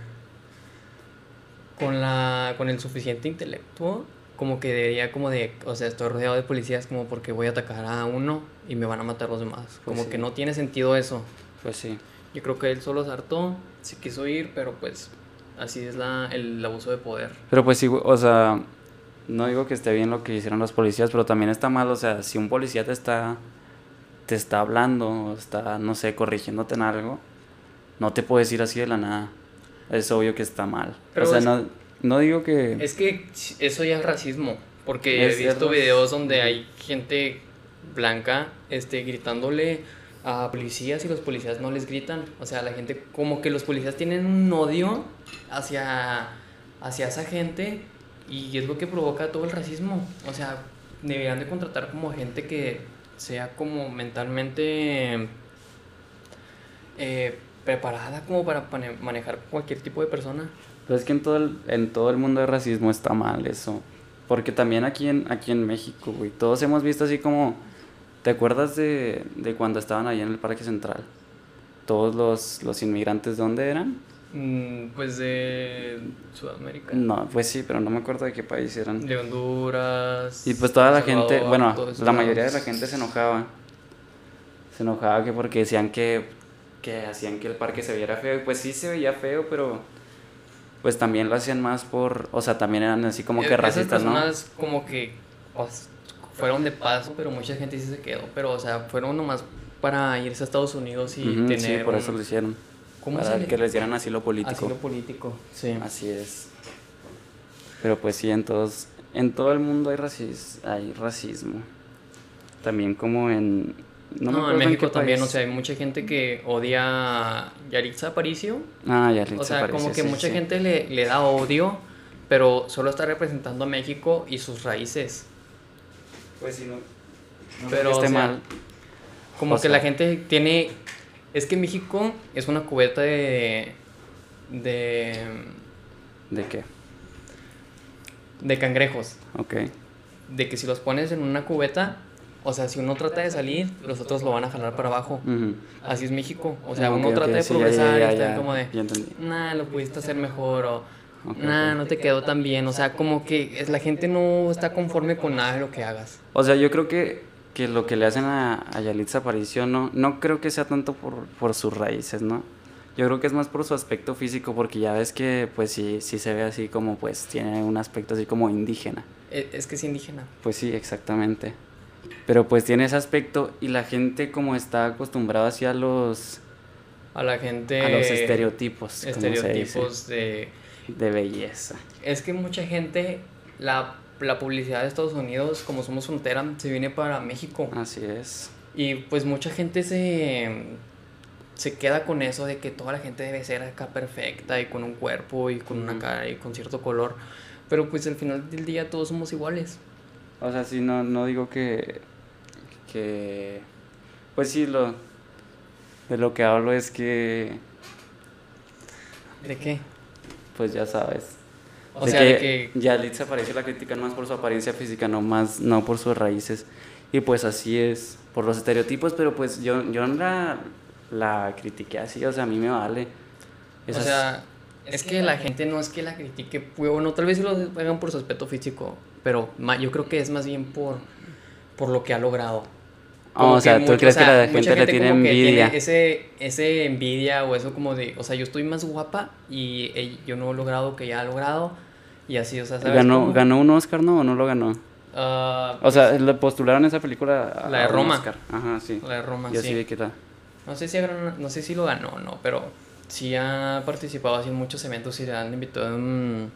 S1: con, la, con el suficiente intelecto como que debería como de, o sea, estoy rodeado de policías como porque voy a atacar a uno y me van a matar los demás. Pues como que no tiene sentido eso.
S2: Pues sí.
S1: Yo creo que él solo se hartó, sí quiso ir, pero pues así es la, el abuso de poder.
S2: Pero pues sí, o sea, no digo que esté bien lo que hicieron los policías, pero también está mal, o sea, si un policía te está, te está hablando, está, no sé, corrigiéndote en algo, no te puedes ir así de la nada. Es obvio que está mal. Pero o sea, no no digo que...
S1: Es que eso ya es racismo, porque he visto videos donde hay gente blanca este, gritándole a policías y los policías no les gritan. O sea, la gente, como que los policías tienen un odio hacia, hacia esa gente y es lo que provoca todo el racismo. O sea, deberían de contratar como gente que sea como mentalmente eh, preparada como para manejar cualquier tipo de persona.
S2: Pero es que en todo el, en todo el mundo de racismo está mal eso. Porque también aquí en, aquí en México, güey, todos hemos visto así como... ¿Te acuerdas de, de cuando estaban ahí en el Parque Central? Todos los, los inmigrantes, ¿de dónde eran?
S1: Mm, pues de Sudamérica.
S2: No, pues sí, pero no me acuerdo de qué país eran.
S1: De Honduras.
S2: Y pues toda la gente, bueno, la mayoría de la gente se enojaba. Se enojaba que porque decían que, que hacían que el parque se viera feo. Y pues sí se veía feo, pero pues también lo hacían más por, o sea, también eran así como que racistas,
S1: ¿no? personas como que fueron de paso, pero mucha gente sí se quedó, pero o sea, fueron nomás para irse a Estados Unidos y tener... Sí,
S2: por eso lo hicieron. ¿Cómo para que les dieran asilo político.
S1: Asilo político, sí.
S2: Así es. Pero pues sí, en todos, en todo el mundo hay, racis hay racismo. También como en,
S1: no, en México también, o sea, hay mucha gente que odia a Yaritza Aparicio.
S2: Ah, Yaritza
S1: O sea, como que mucha gente le, le, da odio, pero solo está representando a México y sus raíces.
S2: Pues sí, no.
S1: pero esté mal. Como que la gente tiene. Es que México es una cubeta de. de.
S2: ¿De qué?
S1: De cangrejos.
S2: Ok.
S1: De que si los pones en una cubeta, o sea, si uno trata de salir, los otros lo van a jalar para abajo. Así es México. O sea, uno trata de progresar y está como de, nah, lo pudiste hacer mejor o nah, no te quedó tan bien. O sea, como que la gente no está conforme con nada de lo que hagas.
S2: O sea, yo creo que, que lo que le hacen a, a Yalitza Aparicio no, no creo que sea tanto por, por sus raíces, ¿no? Yo creo que es más por su aspecto físico, porque ya ves que, pues sí, sí se ve así como, pues tiene un aspecto así como indígena.
S1: E, es que es indígena.
S2: Pues sí, exactamente. Pero pues tiene ese aspecto y la gente como está acostumbrada hacia los...
S1: A la gente...
S2: A los estereotipos.
S1: Estereotipos de...
S2: De belleza.
S1: Es que mucha gente, la, la publicidad de Estados Unidos, como somos frontera, se viene para México.
S2: Así es.
S1: Y pues mucha gente se, se queda con eso de que toda la gente debe ser acá perfecta y con un cuerpo y con una cara y con cierto color. Pero pues al final del día todos somos iguales.
S2: O sea, sí, no, no digo que, que... Pues sí, lo... De lo que hablo es que...
S1: ¿De qué?
S2: Pues ya sabes. O sea, que, de que... Ya Litz aparece la crítica más por su apariencia física, no más, no por sus raíces. Y pues así es, por los estereotipos, pero pues yo, yo no la, la critiqué así, o sea, a mí me vale.
S1: o sea, es que la gente no es que la critique, bueno, tal vez lo hagan por su aspecto físico, pero yo creo que es más bien por, por lo que ha logrado.
S2: Oh, o sea, ¿tú crees que la gente, le tiene envidia?
S1: ese, ese envidia o eso como de, o sea, yo estoy más guapa y yo no he logrado que ella ha logrado y así, o sea, ¿sabes
S2: ¿Ganó, ¿Ganó un Oscar, no? ¿O no lo ganó? Uh, o sea, le postularon esa película
S1: La de Roma.
S2: Ajá, sí.
S1: La de Roma,
S2: sí. así qué tal.
S1: No sé si, no sé si lo ganó o no, pero sí ha participado así en muchos eventos y le han invitado en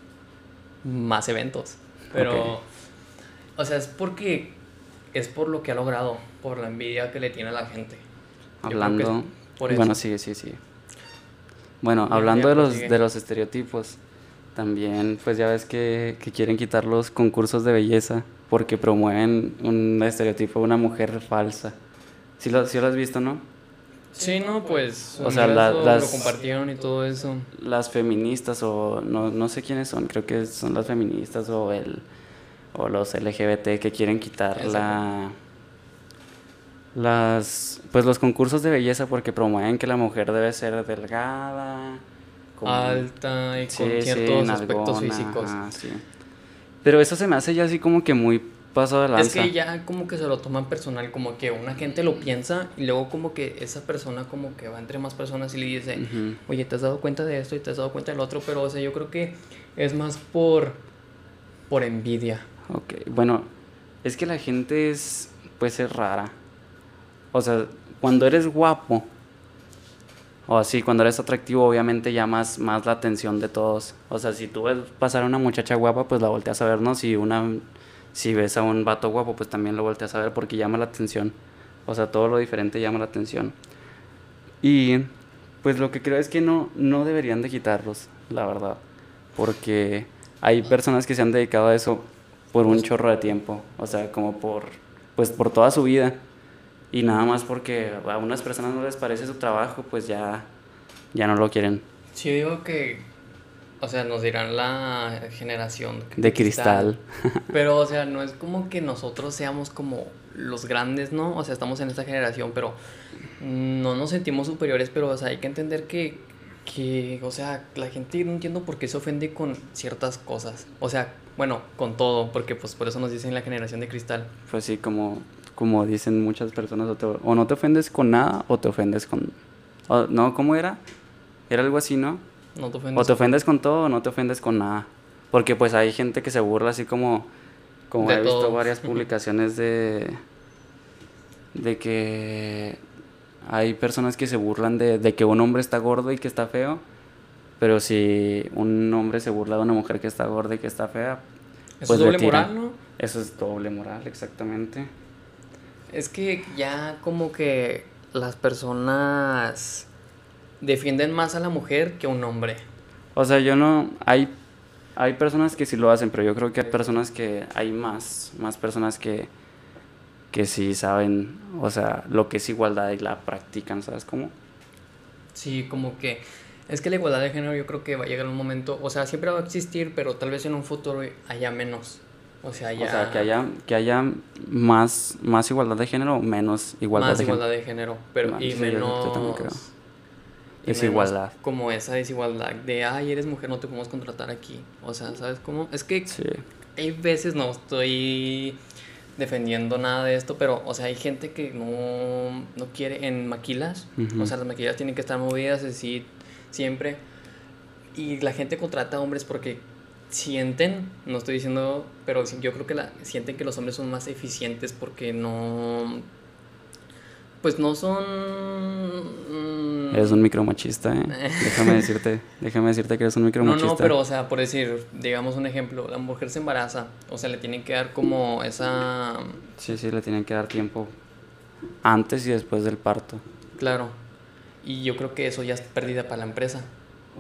S1: más eventos. Pero, o sea, es porque es por lo que ha logrado, por la envidia que le tiene a la gente.
S2: Hablando, bueno, sí, sí, sí. Bueno, hablando de los, de los estereotipos, también pues ya ves que, que, quieren quitar los concursos de belleza porque promueven un estereotipo de una mujer falsa. ¿Sí lo, sí lo has visto, no?
S1: Sí, no, pues. O sea, las. Lo compartieron y todo eso.
S2: Las feministas, o no, no sé quiénes son, creo que son las feministas o el. O los LGBT que quieren quitar la. Las. Pues los concursos de belleza porque promueven que la mujer debe ser delgada.
S1: Alta y con ciertos aspectos físicos.
S2: Pero eso se me hace ya así como que muy paso de
S1: Es que ya como que se lo toman personal, como que una gente lo piensa y luego como que esa persona como que va entre más personas y le dice, oye, ¿te has dado cuenta de esto y te has dado cuenta del otro? Pero, o sea, yo creo que es más por, por envidia.
S2: Ok, bueno, es que la gente es, pues es rara. O sea, cuando eres guapo, o así, cuando eres atractivo, obviamente llamas más la atención de todos. O sea, si tú ves pasar a una muchacha guapa, pues la volteas a ver, ¿no? Si una si ves a un vato guapo, pues también lo volteas a ver porque llama la atención. O sea, todo lo diferente llama la atención. Y pues lo que creo es que no, no deberían de quitarlos, la verdad. Porque hay personas que se han dedicado a eso por un chorro de tiempo. O sea, como por, pues por toda su vida. Y nada más porque a unas personas no les parece su trabajo, pues ya, ya no lo quieren.
S1: Sí, digo que o sea, nos dirán la generación
S2: de cristal.
S1: Pero, o sea, no es como que nosotros seamos como los grandes, ¿no? O sea, estamos en esta generación, pero no nos sentimos superiores, pero, o sea, hay que entender que, que, o sea, la gente no entiendo por qué se ofende con ciertas cosas. O sea, bueno, con todo, porque pues por eso nos dicen la generación de cristal.
S2: Pues sí, como, como dicen muchas personas, o, no te ofendes con nada o te ofendes con... no, ¿cómo era? Era algo así, ¿no? O te ofendes con todo o no te ofendes con nada. Porque pues hay gente que se burla así como... Como he visto varias <laughs> publicaciones de... De que hay personas que se burlan de, que un hombre está gordo y que está feo. Pero si un hombre se burla de una mujer que está gorda y que está fea,
S1: Eso pues es doble moral, ¿no?
S2: Eso es doble moral, exactamente.
S1: Es que ya como que las personas defienden más a la mujer que a un hombre.
S2: O sea, yo no. Hay, hay personas que sí lo hacen, pero yo creo que hay personas que. Hay más, más personas que. que sí saben, o sea, lo que es igualdad y la practican, ¿sabes cómo?
S1: Sí, como que. Es que la igualdad de género yo creo que va a llegar un momento, o sea, siempre va a existir, pero tal vez en un futuro haya menos. O sea, ya...
S2: o sea que haya, que haya más, más igualdad de género o menos igualdad
S1: de género. Más igualdad de género, pero y menos... creo
S2: Desigualdad.
S1: Como esa desigualdad de, ay, eres mujer, no te podemos contratar aquí. O sea, ¿sabes cómo? Es que hay veces no estoy defendiendo nada de esto, pero, o sea, hay gente que no, no quiere en maquilas. O sea, las maquilas tienen que estar movidas así siempre. Y la gente contrata hombres porque sienten, no estoy diciendo, pero yo creo que la, sienten que los hombres son más eficientes porque no pues no son...
S2: Mm, eres un micromachista, ¿eh? <laughs> déjame decirte, déjame decirte que eres un micromachista. No, no,
S1: pero o sea, por decir, digamos un ejemplo, la mujer se embaraza, o sea, le tienen que dar como esa...
S2: Sí, sí, le tienen que dar tiempo antes y después del parto.
S1: Claro, y yo creo que eso ya es pérdida para la empresa.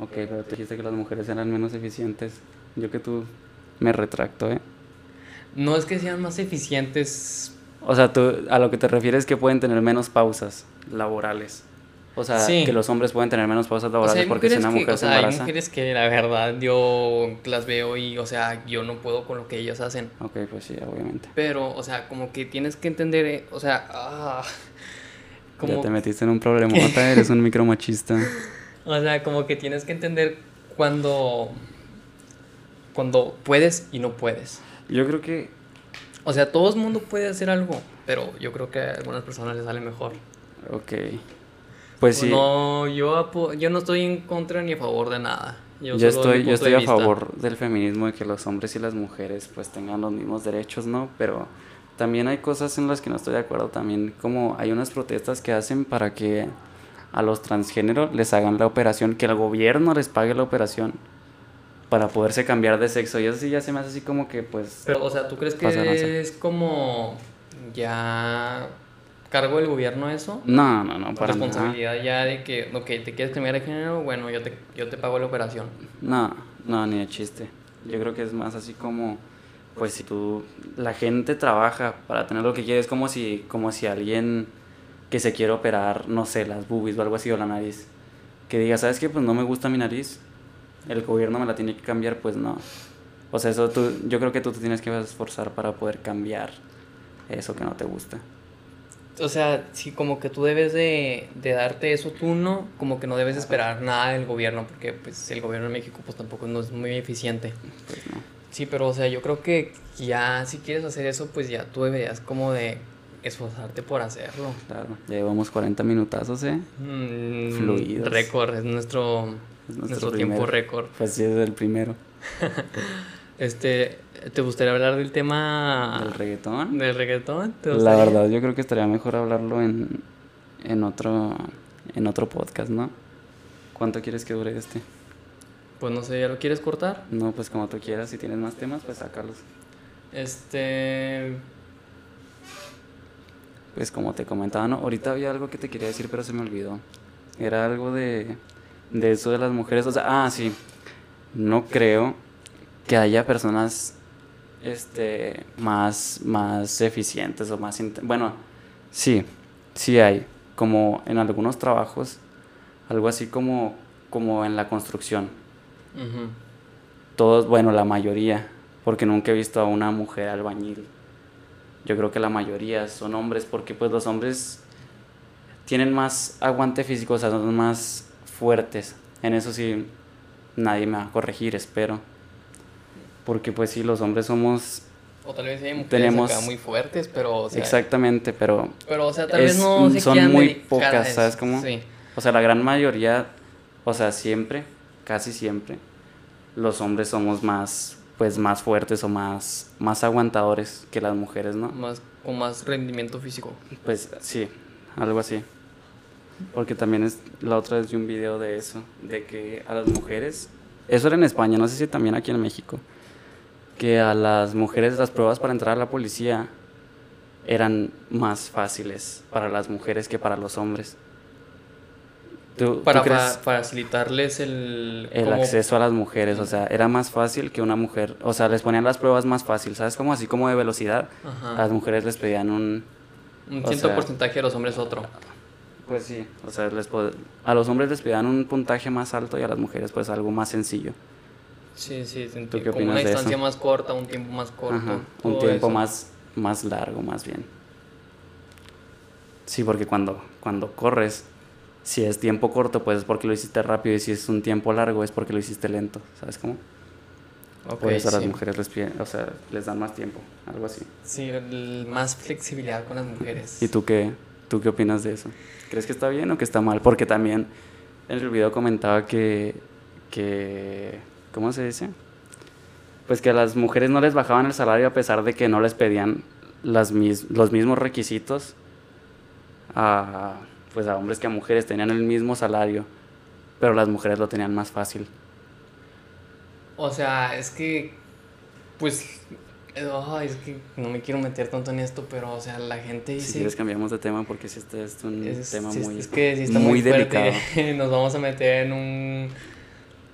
S2: Ok, pero te dijiste que las mujeres eran menos eficientes. Yo que tú me retracto, ¿eh?
S1: No es que sean más eficientes
S2: o sea, tú, a lo que te refieres es que pueden tener menos pausas laborales. O sea, que los hombres pueden tener menos pausas laborales porque si una mujer se embaraza.
S1: Hay mujeres que la verdad yo las veo y, o sea, yo no puedo con lo que ellas hacen.
S2: Ok, pues sí, obviamente.
S1: Pero, o sea, como que tienes que entender, eh, o sea, ah,
S2: como... Ya te metiste en un problema, eres un micromachista. <laughs>
S1: o sea, como que tienes que entender cuando, cuando puedes y no puedes.
S2: Yo creo que
S1: o sea, todo el mundo puede hacer algo, pero yo creo que a algunas personas les sale mejor.
S2: Ok. Pues sí.
S1: No, yo, yo no estoy en contra ni a favor de nada.
S2: Yo, estoy, yo estoy a favor del feminismo, de que los hombres y las mujeres pues tengan los mismos derechos, ¿no? Pero también hay cosas en las que no estoy de acuerdo. También como hay unas protestas que hacen para que a los transgéneros les hagan la operación, que el gobierno les pague la operación. Para poderse cambiar de sexo. Y eso sí ya se me hace así como que, pues...
S1: Pero, o sea, ¿tú crees que es como ya cargo del gobierno eso?
S2: No, no, no,
S1: para Responsabilidad ya de que, ok, te quieres cambiar de género, bueno, yo te, yo te pago la operación.
S2: No, no, ni de chiste. Yo creo que es más así como, pues si tú, la gente trabaja para tener lo que quiere, es como si, como si alguien que se quiere operar, no sé, las boobies o algo así, o la nariz, que diga, ¿sabes qué? Pues no me gusta mi nariz, el gobierno me la tiene que cambiar, pues no. O sea, eso tú, yo creo que tú te tienes que esforzar para poder cambiar eso que no te gusta.
S1: O sea, si como que tú debes de, de darte eso tú no, como que no debes esperar nada del gobierno, porque pues el gobierno de México pues tampoco no es muy eficiente. Pues no. Sí, pero o sea, yo creo que ya si quieres hacer eso, pues ya tú deberías como de esforzarte por hacerlo.
S2: Claro, ya llevamos 40 minutazos, ¿eh? Mm,
S1: Fluidos. Récord, es nuestro, nuestro, tiempo récord.
S2: Pues sí, es el primero. <laughs>
S1: este, ¿te gustaría hablar del tema...
S2: ¿Del reggaetón?
S1: ¿Del reggaetón?
S2: La verdad, yo creo que estaría mejor hablarlo en, en, otro, en otro podcast, ¿no? ¿Cuánto quieres que dure este?
S1: Pues no sé, ¿ya lo quieres cortar?
S2: No, pues como tú quieras, si tienes más temas, pues sácalos.
S1: Este
S2: pues como te comentaba, ¿no? Ahorita había algo que te quería decir, pero se me olvidó. Era algo de, de eso de las mujeres. O sea, ah, sí. No creo que haya personas este, más, más eficientes o más... Bueno, sí, sí hay. Como en algunos trabajos, algo así como, como en la construcción. Todos, bueno, la mayoría, porque nunca he visto a una mujer albañil yo creo que la mayoría son hombres porque pues los hombres tienen más aguante físico, o sea, son más fuertes. En eso sí nadie me va a corregir, espero. Porque pues sí, los hombres somos...
S1: O tal vez hay mujeres tenemos, muy fuertes, pero...
S2: exactamente, pero...
S1: Pero, o sea, tal vez no
S2: Son muy pocas, ¿sabes cómo? Sí. O sea, la gran mayoría, o sea, siempre, casi siempre, los hombres somos más pues más fuertes o más, más aguantadores que las mujeres, ¿no?
S1: Más, con más rendimiento físico.
S2: Pues sí, algo así. Porque también es, la otra vez vi un video de eso, de que a las mujeres, eso era en España, no sé si también aquí en México, que a las mujeres las pruebas para entrar a la policía eran más fáciles para las mujeres que para los hombres
S1: para, facilitarles el...
S2: El acceso a las mujeres, o sea, era más fácil que una mujer, o sea, les ponían las pruebas más fácil, ¿sabes? Como así como de velocidad, a las mujeres les pedían un...
S1: Un cierto porcentaje, a los hombres otro.
S2: Pues sí, o sea, les a los hombres les pedían un puntaje más alto y a las mujeres pues algo más sencillo.
S1: Sí, sí, ¿Tú qué como una distancia más corta, un tiempo más corto.
S2: un tiempo más, más largo, más bien. Sí, porque cuando, cuando corres, si es tiempo corto, pues es porque lo hiciste rápido y si es un tiempo largo es porque lo hiciste lento, ¿sabes cómo? Okay, Por eso a las mujeres les, o sea, les dan más tiempo, algo así.
S1: Sí, más flexibilidad con las mujeres.
S2: ¿Y tú qué, tú qué opinas de eso? ¿Crees que está bien o que está mal? Porque también en el video comentaba que, que ¿cómo se dice? Pues que a las mujeres no les bajaban el salario a pesar de que no les pedían las los mismos requisitos a pues a hombres que a mujeres tenían el mismo salario, pero las mujeres lo tenían más fácil.
S1: O sea, es que, pues, es que no me quiero meter tanto en esto, pero, o sea, la gente
S2: dice... Si quieres cambiamos de tema porque si este es un tema muy, es que está muy, delicado. <laughs>
S1: Nos vamos a meter en un,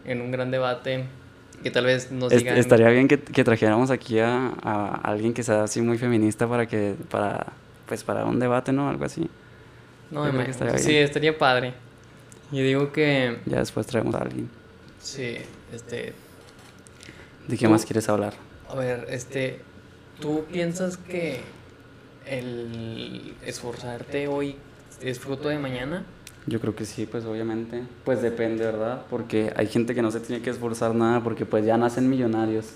S1: en un gran debate que tal vez nos digan...
S2: Estaría bien que, que trajéramos aquí a, a, alguien que sea así muy feminista para que, para, pues para un debate, ¿no? Algo así.
S1: No, me, estaría sí, estaría padre. Yo digo que...
S2: Ya después traemos a alguien.
S1: Sí, este...
S2: ¿De qué más quieres hablar?
S1: A ver, este... ¿Tú piensas que el esforzarte hoy es fruto de mañana?
S2: Yo creo que sí, pues obviamente. Pues depende, ¿verdad? Porque hay gente que no se tiene que esforzar nada porque pues ya nacen millonarios.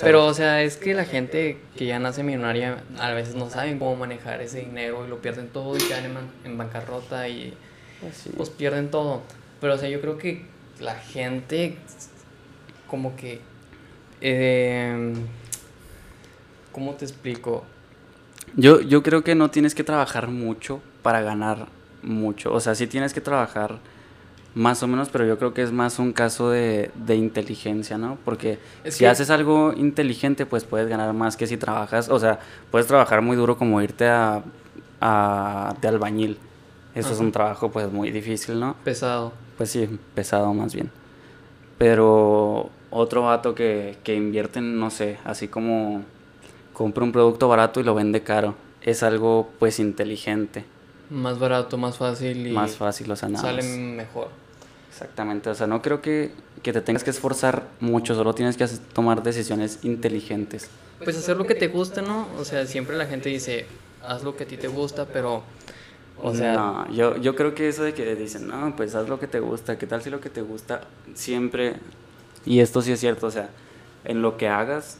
S1: Pero, o sea, es que la gente que ya nace millonaria a veces no saben cómo manejar ese dinero y lo pierden todo y quedan en, bancarrota y pues, pues, pierden todo. Pero, o sea, yo creo que la gente como que... Eh, ¿Cómo te explico?
S2: Yo, yo creo que no tienes que trabajar mucho para ganar mucho. O sea, sí tienes que trabajar Más o menos, pero yo creo que es más un caso de, de inteligencia, ¿no? Porque si haces algo inteligente, pues puedes ganar más que si trabajas, o sea, puedes trabajar muy duro como irte a, a de albañil. Eso es un trabajo pues muy difícil, ¿no?
S1: Pesado.
S2: Pues sí, pesado más bien. Pero otro vato que, que invierte en, no sé, así como compra un producto barato y lo vende caro, es algo pues inteligente.
S1: Más barato, más fácil y...
S2: Más fácil, o sea, nada
S1: Sale mejor.
S2: Exactamente, o sea, no creo que, que te tengas que esforzar mucho, solo tienes que tomar decisiones inteligentes.
S1: Pues hacer lo que te gusta, ¿no? O sea, siempre la gente dice, haz lo que a ti te gusta, pero
S2: o sea, no, yo, yo creo que eso de que dicen, no, pues haz lo que te gusta, ¿qué tal si lo que te gusta siempre, y esto sí es cierto, o sea, en lo que hagas,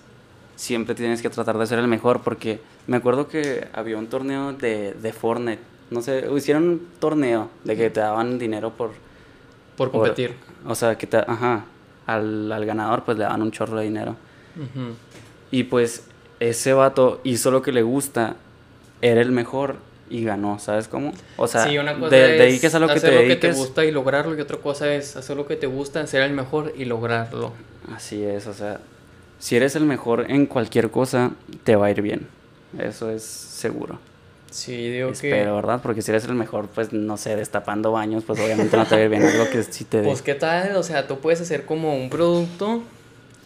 S2: siempre tienes que tratar de ser el mejor, porque me acuerdo que había un torneo de, de Fortnite, no sé, hicieron un torneo de que te daban dinero por...
S1: Por competir.
S2: o sea, que te, ajá, al, al, ganador pues le daban un chorro de dinero. Y pues ese vato hizo lo que le gusta, era el mejor y ganó, ¿sabes cómo? O sea,
S1: sí, una cosa de, es que lo que hacer te lo que te gusta y lograrlo y otra cosa es hacer lo que te gusta, ser el mejor y lograrlo.
S2: Así es, o sea, si eres el mejor en cualquier cosa, te va a ir bien. Eso es seguro.
S1: Sí, digo
S2: Espero, ¿verdad? Porque si eres el mejor, pues, no sé, destapando baños, pues obviamente no te va a ir bien. Algo que sí te...
S1: Pues, ¿qué tal? O sea, tú puedes hacer como un producto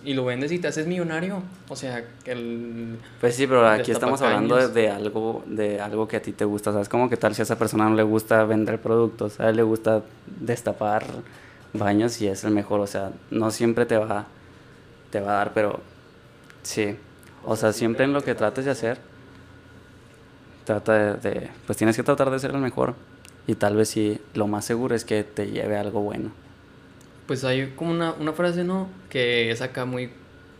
S1: y lo vendes y te haces millonario. O sea, que el...
S2: Pues sí, pero aquí estamos hablando de, algo de algo que a ti te gusta. ¿Sabes? Como que tal si a esa persona no le gusta vender productos, a él le gusta destapar baños y es el mejor. O sea, no siempre te va, te va a dar, pero sí. O sea, siempre en lo que trates de hacer, trata de, pues tienes que tratar de ser el mejor. Y tal vez sí, lo más seguro es que te lleve algo bueno
S1: pues hay como una, una frase, ¿no? Que es acá muy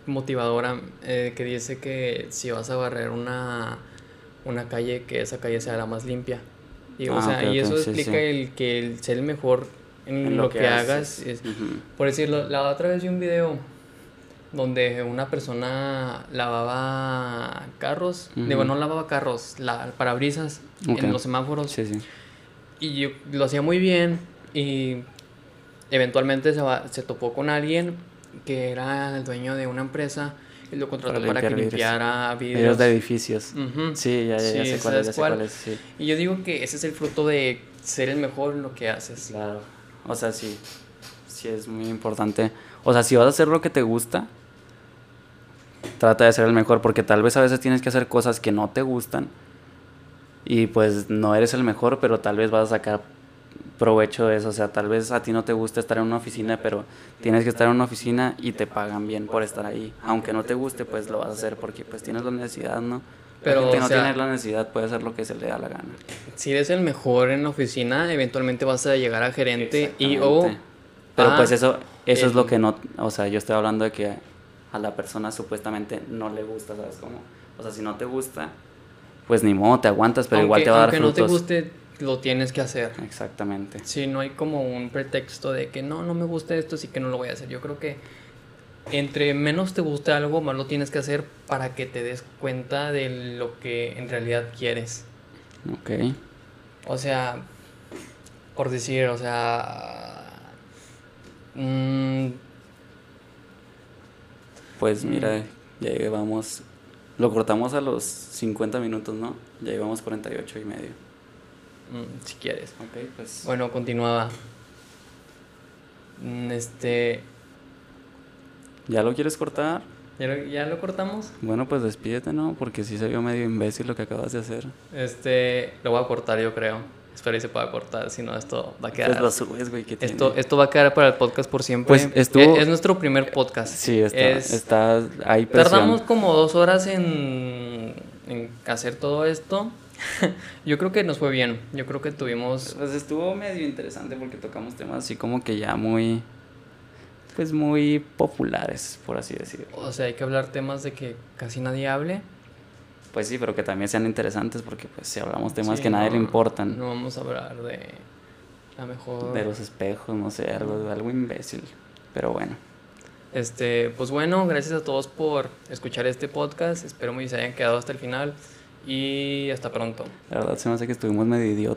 S1: motivadora, eh, que dice que si vas a barrer una, una calle, que esa calle sea la más limpia. Y, o ah, sea, y eso explica el que el ser el mejor en, lo, que, hagas. Es, Por decirlo, la otra vez vi un video donde una persona lavaba carros, digo, no lavaba carros, la, parabrisas en los semáforos. Y yo, lo hacía muy bien y eventualmente se, se topó con alguien que era el dueño de una empresa y lo contrató para, que limpiara
S2: vidrios. de edificios. Sí, ya, ya, sé cuál es, cuál.
S1: Y yo digo que ese es el fruto de ser el mejor en lo que haces.
S2: Claro. O sea, sí. Sí, es muy importante. O sea, si vas a hacer lo que te gusta, trata de ser el mejor, porque tal vez a veces tienes que hacer cosas que no te gustan y pues no eres el mejor, pero tal vez vas a sacar provecho de eso. O sea, tal vez a ti no te gusta estar en una oficina, pero tienes que estar en una oficina y te pagan bien por estar ahí. Aunque no te guste, pues lo vas a hacer porque pues tienes la necesidad, ¿no? Pero si no tienes la necesidad puede hacer lo que se le da la gana.
S1: Si eres el mejor en la oficina, eventualmente vas a llegar a gerente y o...
S2: Pero pues eso, eso es lo que no... O sea, yo estoy hablando de que a la persona supuestamente no le gusta, ¿sabes cómo? O sea, si no te gusta, pues ni modo, te aguantas, pero igual te va a dar frutos.
S1: no te guste, lo tienes que hacer.
S2: Exactamente.
S1: Sí, no hay como un pretexto de que no, no me gusta esto, así que no lo voy a hacer. Yo creo que entre menos te guste algo, más lo tienes que hacer para que te des cuenta de lo que en realidad quieres.
S2: Ok.
S1: O sea, por decir, o sea...
S2: Mmm, pues mira, mm. ya llevamos... Lo cortamos a los 50 minutos, ¿no? Ya llevamos 48 y medio.
S1: Mm, si quieres.
S2: Ok, pues.
S1: Bueno, continuaba. Mm, este.
S2: ¿Ya lo quieres cortar?
S1: ¿Ya lo, cortamos?
S2: Bueno, pues despídete, ¿no? Porque sí se vio medio imbécil lo que acabas de hacer.
S1: Este. Lo voy a cortar, yo creo. Espero que se pueda cortar, si no, esto va a quedar.
S2: Pues lo subes, güey,
S1: esto, esto va a quedar para el podcast por siempre. Pues estuvo. Es, nuestro primer podcast.
S2: Sí, está, está ahí
S1: Tardamos como dos horas en, en hacer todo esto. <laughs> yo creo que nos fue bien. Yo creo que tuvimos.
S2: Pues estuvo medio interesante porque tocamos temas así como que ya muy. Pues muy populares, por así decirlo.
S1: O sea, hay que hablar temas de que casi nadie hable.
S2: Pues sí, pero que también sean interesantes porque pues si hablamos temas que a nadie le importan.
S1: No vamos a hablar de la mejor...
S2: De los espejos, no sé, algo, algo imbécil. Pero bueno.
S1: Este, pues bueno, gracias a todos por escuchar este podcast. Espero que se hayan quedado hasta el final y hasta pronto.
S2: La verdad se me hace que estuvimos medio idiotas.